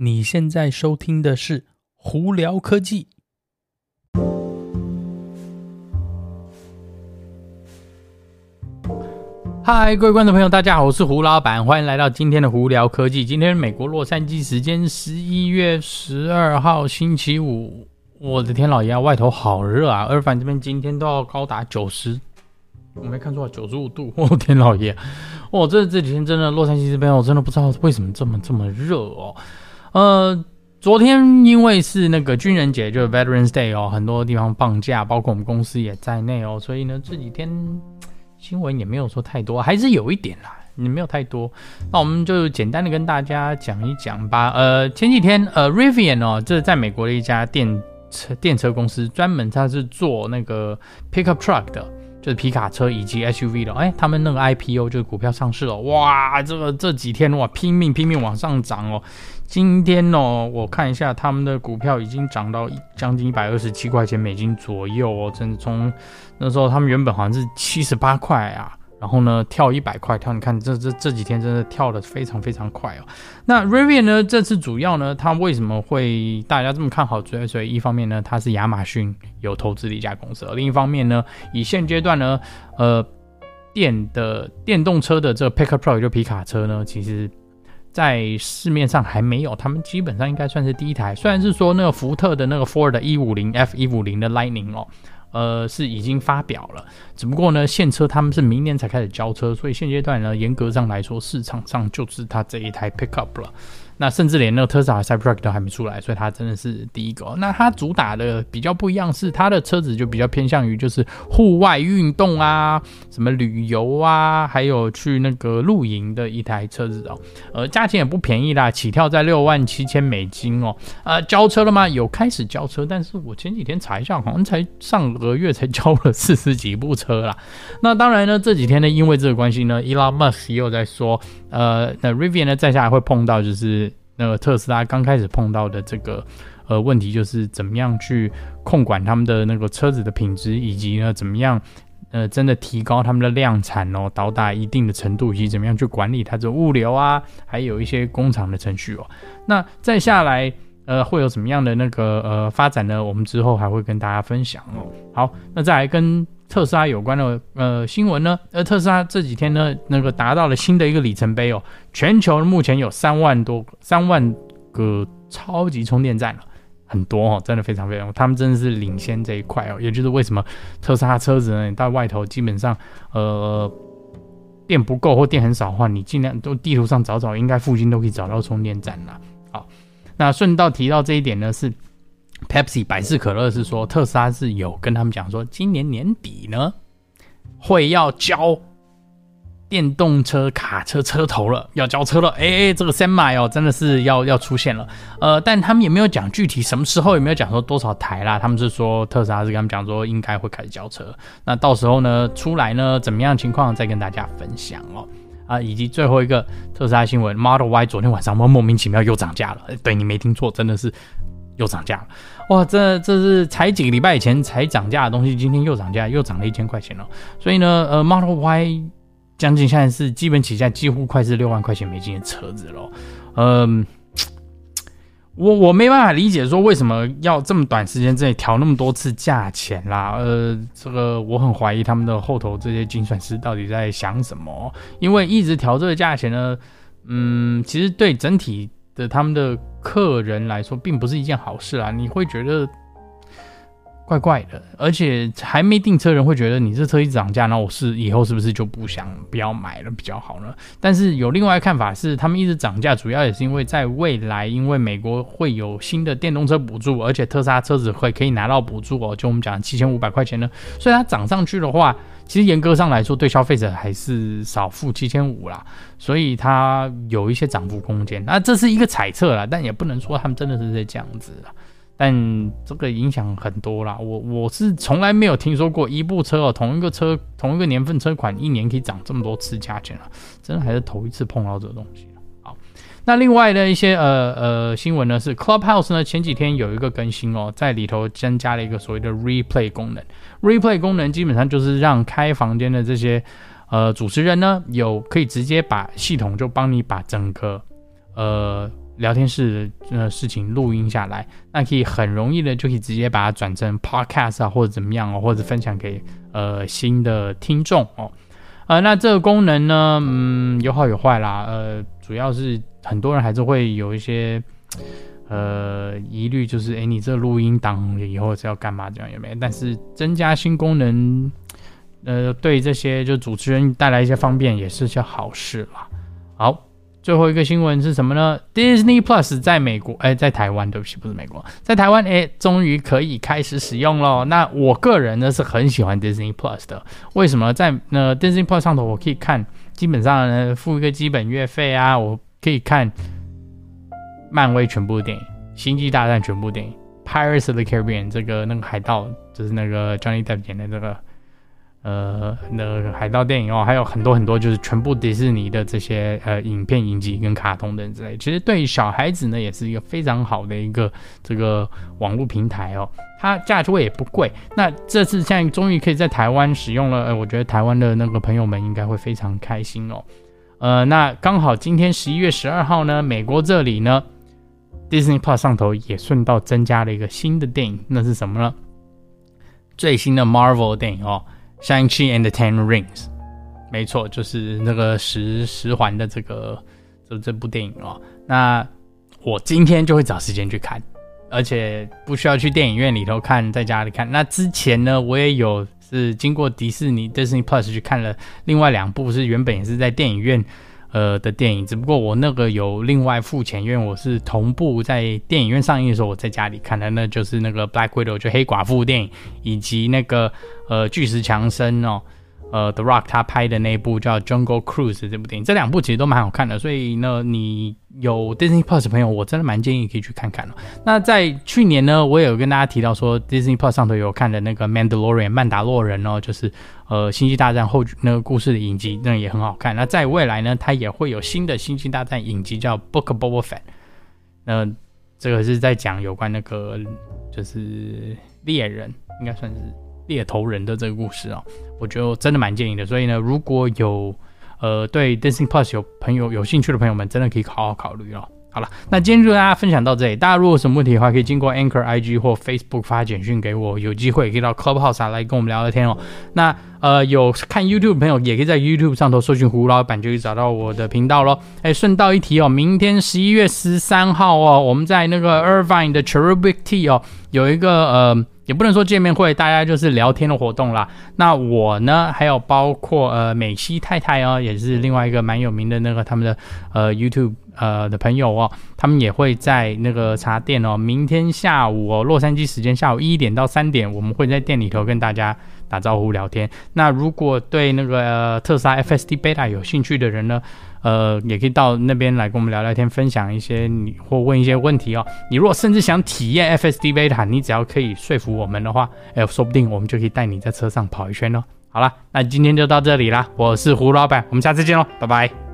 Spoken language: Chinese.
你现在收听的是《胡聊科技》。嗨，各位观众朋友，大家好，我是胡老板，欢迎来到今天的《胡聊科技》。今天是美国洛杉矶时间十一月十二号星期五。我的天老爷啊，外头好热啊！二反这边今天都要高达九十，我没看错，九十五度。我天老爷，我这这几天真的洛杉矶这边，我真的不知道为什么这么这么热哦。呃，昨天因为是那个军人节，就是 Veterans Day 哦，很多地方放假，包括我们公司也在内哦，所以呢，这几天新闻也没有说太多，还是有一点啦，也没有太多。那我们就简单的跟大家讲一讲吧。呃，前几天呃，Rivian 哦，这是在美国的一家电车电车公司，专门它是做那个 pickup truck 的。是皮卡车以及 SUV 的，哎，他们那个 IPO 就是股票上市了，哇，这个这几天哇拼命拼命往上涨哦，今天哦，我看一下他们的股票已经涨到将近一百二十七块钱美金左右哦，真的从那时候他们原本好像是七十八块啊。然后呢，跳一百块跳，你看这这这几天真的跳得非常非常快哦。那 Rivian 呢，这次主要呢，它为什么会大家这么看好？主要所以一方面呢，它是亚马逊有投资的一家公司；而另一方面呢，以现阶段呢，呃，电的电动车的这个 Pickup Truck 就皮卡车呢，其实在市面上还没有，他们基本上应该算是第一台。虽然是说那个福特的那个 Ford 一五零 F 一五零的 Lightning 哦。呃，是已经发表了，只不过呢，现车他们是明年才开始交车，所以现阶段呢，严格上来说，市场上就是它这一台 Pickup 了。那甚至连那个特斯拉 Cybertruck 都还没出来，所以它真的是第一个。那它主打的比较不一样，是它的车子就比较偏向于就是户外运动啊，什么旅游啊，还有去那个露营的一台车子哦。呃，价钱也不便宜啦，起跳在六万七千美金哦。呃，交车了吗？有开始交车，但是我前几天查一下，好像才上个月才交了四十几部车啦。那当然呢，这几天呢，因为这个关系呢，Elon Musk 又在说，呃，那 Rivian 呢，再下来会碰到就是。那个特斯拉刚开始碰到的这个呃问题，就是怎么样去控管他们的那个车子的品质，以及呢怎么样呃真的提高他们的量产哦，到达一定的程度，以及怎么样去管理它的物流啊，还有一些工厂的程序哦。那再下来呃会有什么样的那个呃发展呢？我们之后还会跟大家分享哦。好，那再来跟。特斯拉有关的呃新闻呢，呃特斯拉这几天呢，那个达到了新的一个里程碑哦，全球目前有三万多三万个超级充电站了，很多哦，真的非常非常，他们真的是领先这一块哦，也就是为什么特斯拉车子呢，你到外头基本上呃电不够或电很少的话，你尽量都地图上找找，应该附近都可以找到充电站了。那顺道提到这一点呢是。Pepsi 百事可乐是说，特斯拉是有跟他们讲说，今年年底呢会要交电动车卡车车头了，要交车了。哎、欸，这个 Semi 哦，真的是要要出现了。呃，但他们也没有讲具体什么时候，也没有讲说多少台啦。他们是说特斯拉是跟他们讲说，应该会开始交车。那到时候呢出来呢怎么样情况再跟大家分享哦。啊，以及最后一个特斯拉新闻，Model Y 昨天晚上莫莫名其妙又涨价了。对，你没听错，真的是。又涨价了，哇！这这是才几个礼拜以前才涨价的东西，今天又涨价，又涨了一千块钱了。所以呢，呃，Model Y 将近现在是基本起价几乎快是六万块钱美金的车子了。嗯，我我没办法理解说为什么要这么短时间之内调那么多次价钱啦。呃，这个我很怀疑他们的后头这些精算师到底在想什么，因为一直调这个价钱呢，嗯，其实对整体的他们的。客人来说，并不是一件好事啊！你会觉得怪怪的，而且还没订车人会觉得你这车一直涨价，那我是以后是不是就不想不要买了比较好呢？但是有另外一个看法是，他们一直涨价，主要也是因为在未来，因为美国会有新的电动车补助，而且特斯拉车子会可以拿到补助哦，就我们讲七千五百块钱呢，所以它涨上去的话。其实严格上来说，对消费者还是少付七千五啦，所以它有一些涨幅空间。那这是一个猜测啦，但也不能说他们真的是在这样子啦。但这个影响很多啦，我我是从来没有听说过一部车哦，同一个车同一个年份车款一年可以涨这么多次价钱啊，真的还是头一次碰到这个东西。好那另外的一些呃呃新闻呢，是 Clubhouse 呢前几天有一个更新哦，在里头增加了一个所谓的 Replay 功能。Replay 功能基本上就是让开房间的这些呃主持人呢，有可以直接把系统就帮你把整个呃聊天室的呃事情录音下来，那可以很容易的就可以直接把它转成 podcast 啊，或者怎么样哦，或者分享给呃新的听众哦。呃，那这个功能呢，嗯，有好有坏啦。呃，主要是很多人还是会有一些呃疑虑，就是诶，你这录音档以后是要干嘛？这样有没有？但是增加新功能，呃，对这些就主持人带来一些方便，也是件好事啦。好。最后一个新闻是什么呢？Disney Plus 在美国，哎，在台湾，对不起，不是美国，在台湾，哎，终于可以开始使用了。那我个人呢是很喜欢 Disney Plus 的，为什么？在那 Disney Plus 上头，我可以看，基本上呢付一个基本月费啊，我可以看漫威全部电影，星际大战全部电影，Pirates of the Caribbean 这个那个海盗，就是那个 Johnny Depp 演的这个。呃，那个海盗电影哦，还有很多很多，就是全部迪士尼的这些呃影片、影集跟卡通等之类。其实对于小孩子呢，也是一个非常好的一个这个网络平台哦。它价位也不贵。那这次现在终于可以在台湾使用了，呃，我觉得台湾的那个朋友们应该会非常开心哦。呃，那刚好今天十一月十二号呢，美国这里呢，Disney Plus 上头也顺道增加了一个新的电影，那是什么呢？最新的 Marvel 电影哦。Shang-Chi and the Ten Rings，没错，就是那个十十环的这个这这部电影哦。那我今天就会找时间去看，而且不需要去电影院里头看，在家里看。那之前呢，我也有是经过迪士尼 Disney Plus 去看了另外两部，是原本也是在电影院。呃的电影，只不过我那个有另外付钱，因为我是同步在电影院上映的时候，我在家里看的，那就是那个 Black Widow 就黑寡妇电影，以及那个呃巨石强森哦。呃，The Rock 他拍的那部叫《Jungle Cruise》这部电影，这两部其实都蛮好看的，所以呢，你有 Disney Plus 的朋友，我真的蛮建议可以去看看的。那在去年呢，我也有跟大家提到说，Disney Plus 上头有看的那个《Mandalorian》曼达洛人哦，就是呃《星际大战》后那个故事的影集，那也很好看。那在未来呢，它也会有新的《星际大战》影集叫《Book of Boba Fett》，那这个是在讲有关那个就是猎人，应该算是。猎头人的这个故事啊、哦，我觉得真的蛮建议的。所以呢，如果有呃对 Dancing Plus 有朋友有兴趣的朋友们，真的可以好好考虑哦。好了，那今天就跟大家分享到这里。大家如果有什么问题的话，可以经过 Anchor IG 或 Facebook 发简讯给我。有机会可以到 Clubhouse 来跟我们聊聊天哦。那呃有看 YouTube 的朋友，也可以在 YouTube 上头搜寻胡老板，就可以找到我的频道喽。哎，顺道一提哦，明天十一月十三号哦，我们在那个 Irvine 的 Cherubic Tea 哦，有一个呃。也不能说见面会，大家就是聊天的活动啦。那我呢，还有包括呃美西太太哦，也是另外一个蛮有名的那个他们的呃 YouTube 呃的朋友哦，他们也会在那个茶店哦，明天下午哦，洛杉矶时间下午一点到三点，我们会在店里头跟大家打招呼聊天。那如果对那个、呃、特斯拉 FSD Beta 有兴趣的人呢，呃，也可以到那边来跟我们聊聊天，分享一些你或问一些问题哦。你如果甚至想体验 FSD Beta，你只要可以说服我们的话，哎，说不定我们就可以带你在车上跑一圈哦。好了，那今天就到这里啦，我是胡老板，我们下次见喽，拜拜。